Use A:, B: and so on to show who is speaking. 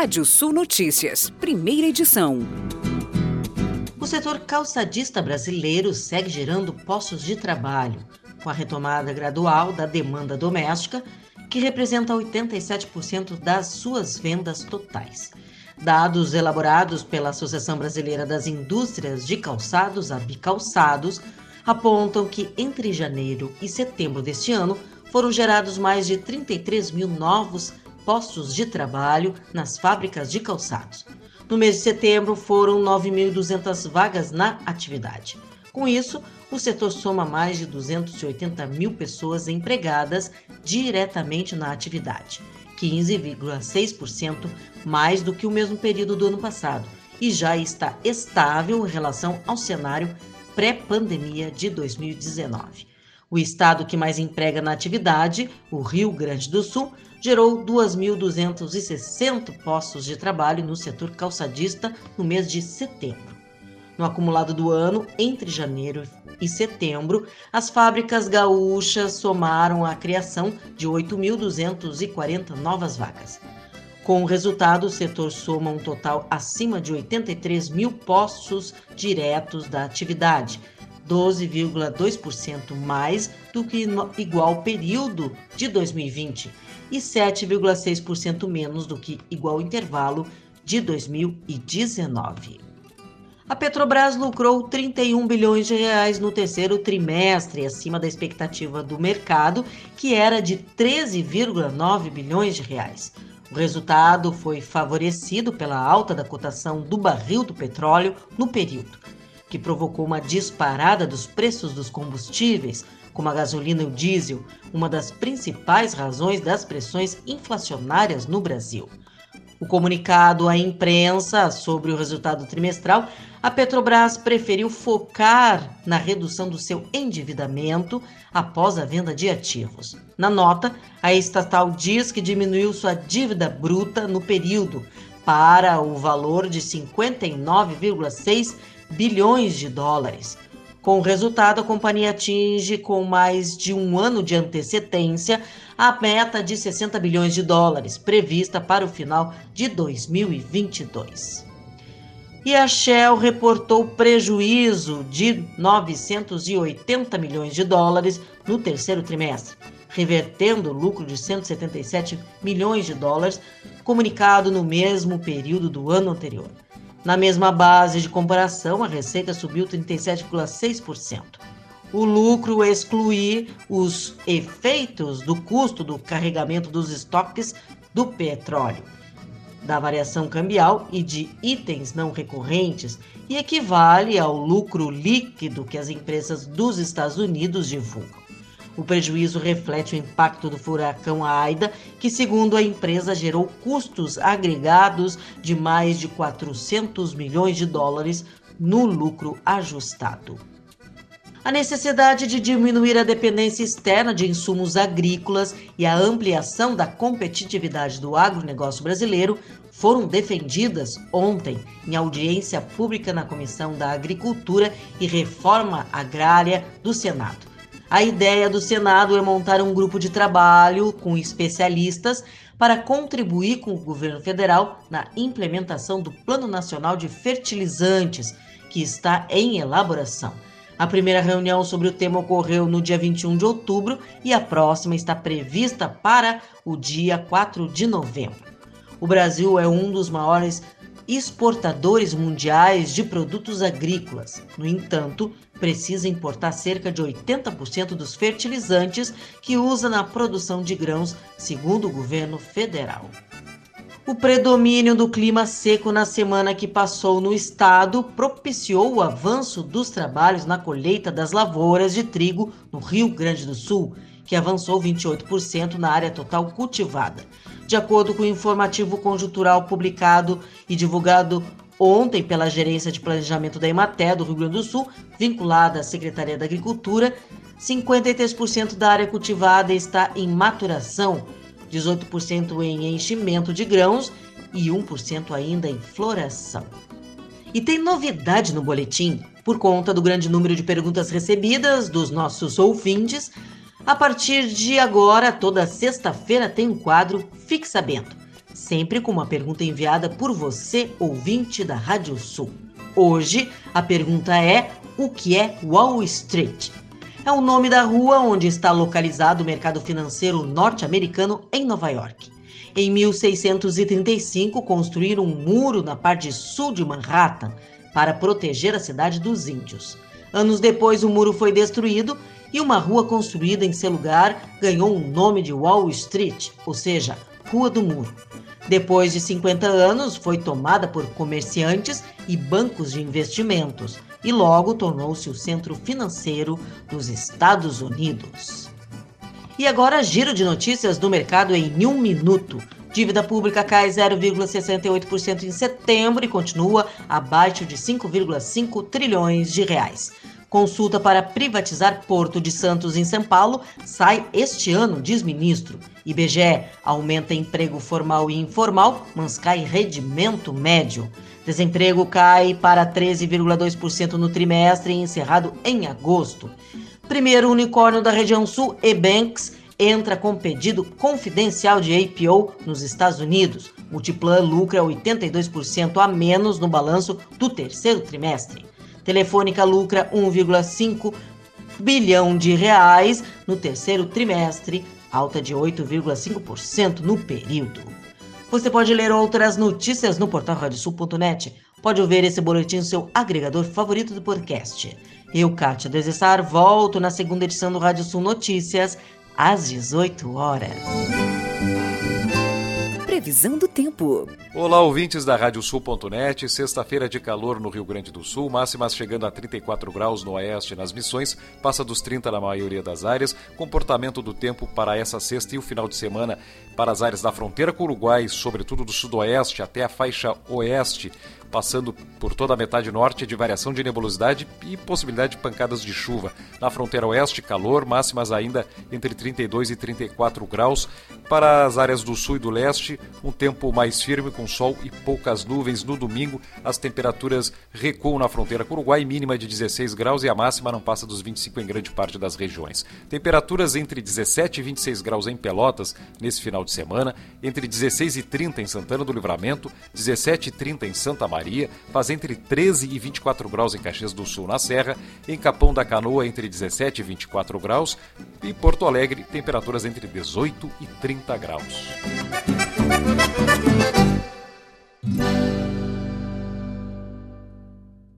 A: Rádio Sul Notícias, primeira edição.
B: O setor calçadista brasileiro segue gerando postos de trabalho, com a retomada gradual da demanda doméstica, que representa 87% das suas vendas totais. Dados elaborados pela Associação Brasileira das Indústrias de Calçados, a Bicalçados, apontam que entre janeiro e setembro deste ano foram gerados mais de 33 mil novos postos de trabalho nas fábricas de calçados. No mês de setembro, foram 9.200 vagas na atividade. Com isso, o setor soma mais de 280 mil pessoas empregadas diretamente na atividade, 15,6% mais do que o mesmo período do ano passado, e já está estável em relação ao cenário pré-pandemia de 2019. O estado que mais emprega na atividade, o Rio Grande do Sul, gerou 2.260 postos de trabalho no setor calçadista no mês de setembro. No acumulado do ano, entre janeiro e setembro, as fábricas gaúchas somaram a criação de 8.240 novas vagas. Com o resultado, o setor soma um total acima de 83 mil postos diretos da atividade, 12,2% mais do que no igual período de 2020 e 7,6% menos do que igual intervalo de 2019. A Petrobras lucrou 31 bilhões de reais no terceiro trimestre, acima da expectativa do mercado, que era de 13,9 bilhões de reais. O resultado foi favorecido pela alta da cotação do barril do petróleo no período que provocou uma disparada dos preços dos combustíveis, como a gasolina e o diesel, uma das principais razões das pressões inflacionárias no Brasil. O comunicado à imprensa sobre o resultado trimestral, a Petrobras preferiu focar na redução do seu endividamento após a venda de ativos. Na nota, a estatal diz que diminuiu sua dívida bruta no período para o valor de 59,6 bilhões de dólares. Com o resultado, a companhia atinge, com mais de um ano de antecedência, a meta de 60 bilhões de dólares, prevista para o final de 2022. E a Shell reportou prejuízo de 980 milhões de dólares no terceiro trimestre, revertendo o lucro de 177 milhões de dólares comunicado no mesmo período do ano anterior. Na mesma base de comparação, a receita subiu 37,6%. O lucro excluir os efeitos do custo do carregamento dos estoques do petróleo, da variação cambial e de itens não recorrentes e equivale ao lucro líquido que as empresas dos Estados Unidos divulgam. O prejuízo reflete o impacto do furacão Aida, que, segundo a empresa, gerou custos agregados de mais de 400 milhões de dólares no lucro ajustado. A necessidade de diminuir a dependência externa de insumos agrícolas e a ampliação da competitividade do agronegócio brasileiro foram defendidas ontem em audiência pública na Comissão da Agricultura e Reforma Agrária do Senado. A ideia do Senado é montar um grupo de trabalho com especialistas para contribuir com o governo federal na implementação do Plano Nacional de Fertilizantes, que está em elaboração. A primeira reunião sobre o tema ocorreu no dia 21 de outubro e a próxima está prevista para o dia 4 de novembro. O Brasil é um dos maiores exportadores mundiais de produtos agrícolas. No entanto, precisa importar cerca de 80% dos fertilizantes que usa na produção de grãos, segundo o governo federal. O predomínio do clima seco na semana que passou no estado propiciou o avanço dos trabalhos na colheita das lavouras de trigo no Rio Grande do Sul, que avançou 28% na área total cultivada. De acordo com o informativo conjuntural publicado e divulgado ontem pela Gerência de Planejamento da Imaté do Rio Grande do Sul, vinculada à Secretaria da Agricultura, 53% da área cultivada está em maturação, 18% em enchimento de grãos e 1% ainda em floração. E tem novidade no boletim. Por conta do grande número de perguntas recebidas dos nossos ouvintes, a partir de agora, toda sexta-feira tem um quadro Fique Sabendo sempre com uma pergunta enviada por você, ouvinte da Rádio Sul. Hoje, a pergunta é: o que é Wall Street? É o nome da rua onde está localizado o mercado financeiro norte-americano em Nova York. Em 1635, construíram um muro na parte sul de Manhattan para proteger a cidade dos índios. Anos depois, o muro foi destruído e uma rua construída em seu lugar ganhou o nome de Wall Street, ou seja, Rua do Muro. Depois de 50 anos, foi tomada por comerciantes e bancos de investimentos e logo tornou-se o centro financeiro dos Estados Unidos. E agora, giro de notícias do mercado em um minuto. Dívida pública cai 0,68% em setembro e continua abaixo de 5,5 trilhões de reais. Consulta para privatizar Porto de Santos em São Paulo sai este ano, diz ministro. IBGE aumenta emprego formal e informal, mas cai rendimento médio. Desemprego cai para 13,2% no trimestre encerrado em agosto. Primeiro unicórnio da região sul, Ebanks, entra com pedido confidencial de IPO nos Estados Unidos. Multiplan lucra 82% a menos no balanço do terceiro trimestre. Telefônica lucra 1,5 bilhão de reais no terceiro trimestre, alta de 8,5% no período. Você pode ler outras notícias no portal radiosul.net. Pode ouvir esse boletim no seu agregador favorito do podcast. Eu, Kátia Desessar, volto na segunda edição do Rádio Sul Notícias, às 18 horas.
A: Previsão do tempo.
C: Olá, ouvintes da Radiosul.net. Sexta-feira de calor no Rio Grande do Sul, máximas chegando a 34 graus no oeste nas missões, passa dos 30 na maioria das áreas. Comportamento do tempo para essa sexta e o final de semana para as áreas da fronteira com o Uruguai, sobretudo do sudoeste até a faixa oeste passando por toda a metade norte de variação de nebulosidade e possibilidade de pancadas de chuva. Na fronteira oeste, calor, máximas ainda entre 32 e 34 graus. Para as áreas do sul e do leste, um tempo mais firme com sol e poucas nuvens. No domingo, as temperaturas recuam na fronteira com o Uruguai, mínima de 16 graus e a máxima não passa dos 25 em grande parte das regiões. Temperaturas entre 17 e 26 graus em Pelotas nesse final de semana, entre 16 e 30 em Santana do Livramento, 17 e 30 em Santa Maria Faz entre 13 e 24 graus em Caxias do Sul, na Serra, em Capão da Canoa entre 17 e 24 graus e Porto Alegre temperaturas entre 18 e 30 graus.